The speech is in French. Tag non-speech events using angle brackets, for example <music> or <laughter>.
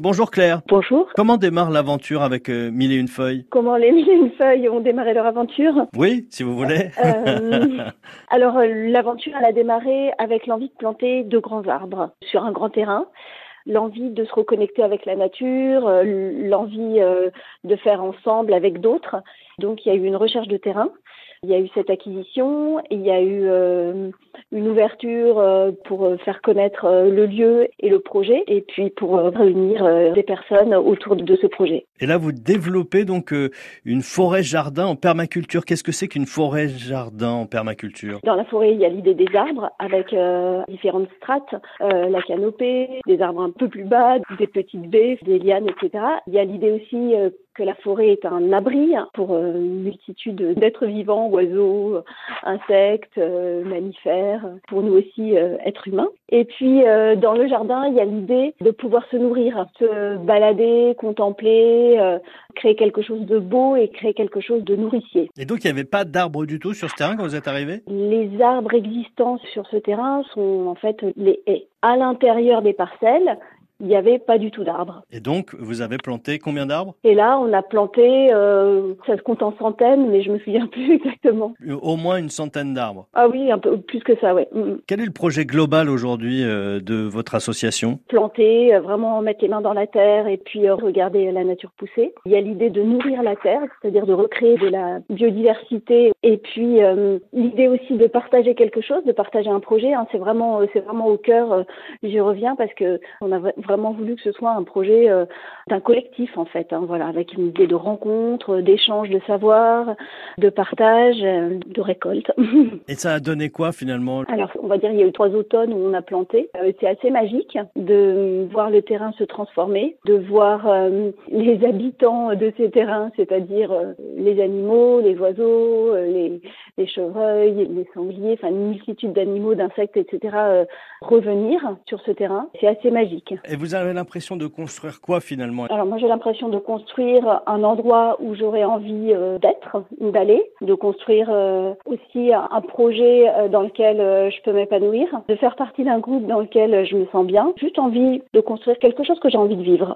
Bonjour Claire. Bonjour. Comment démarre l'aventure avec euh, Mille et une feuilles? Comment les mille et une feuilles ont démarré leur aventure? Oui, si vous voulez. Euh, <laughs> Alors euh, l'aventure, elle a démarré avec l'envie de planter de grands arbres sur un grand terrain. L'envie de se reconnecter avec la nature, euh, l'envie euh, de faire ensemble avec d'autres. Donc il y a eu une recherche de terrain, il y a eu cette acquisition, il y a eu euh, une ouverture euh, pour euh, faire connaître euh, le lieu et le projet, et puis pour euh, réunir euh, des personnes autour de ce projet. Et là, vous développez donc euh, une forêt-jardin en permaculture. Qu'est-ce que c'est qu'une forêt-jardin en permaculture? Dans la forêt, il y a l'idée des arbres avec euh, différentes strates, euh, la canopée, des arbres un peu plus bas, des petites baies, des lianes, etc. Il y a l'idée aussi euh, que la forêt est un abri pour euh, une multitude d'êtres vivants, oiseaux, insectes, euh, mammifères, pour nous aussi euh, êtres humains. Et puis dans le jardin, il y a l'idée de pouvoir se nourrir, se balader, contempler, créer quelque chose de beau et créer quelque chose de nourricier. Et donc, il n'y avait pas d'arbres du tout sur ce terrain quand vous êtes arrivé? Les arbres existants sur ce terrain sont en fait les haies. À l'intérieur des parcelles, il n'y avait pas du tout d'arbres. Et donc, vous avez planté combien d'arbres? Et là, on a planté, euh, ça se compte en centaines, mais je me souviens <laughs> plus exactement. Au moins une centaine d'arbres. Ah oui, un peu plus que ça, ouais. Mm. Quel est le projet global aujourd'hui euh, de votre association? Planter, euh, vraiment mettre les mains dans la terre et puis euh, regarder la nature pousser. Il y a l'idée de nourrir la terre, c'est-à-dire de recréer de la biodiversité. Et puis euh, l'idée aussi de partager quelque chose, de partager un projet. hein. c'est vraiment, euh, c'est vraiment au cœur. euh, J'y reviens parce que on a vra- vraiment voulu que ce soit un projet euh, d'un collectif en fait. hein, voilà, avec une idée de rencontre, d'échange de savoir, de partage, euh, de récolte. <laughs> Et ça a donné quoi finalement? Alors, on va dire il y a eu trois automnes où on a planté. Euh, c'est assez magique de voir le terrain se transformer, de voir euh, les habitants de ces terrains, c'est-à-dire euh, les animaux, les oiseaux, euh, les, les chevreuils, les sangliers, enfin une multitude d'animaux, d'insectes, etc. euh, revenir sur ce terrain. C'est assez magique. Et vous avez l'impression de construire quoi finalement? Alors moi j'ai l'impression de construire un endroit où j'aurais envie euh, d'être, d'aller, de construire euh, aussi un, projet euh, dans lequel je peux m'épanouir, de faire partie d'un groupe dans lequel je me sens bien, juste envie de construire quelque chose que j'ai envie de vivre.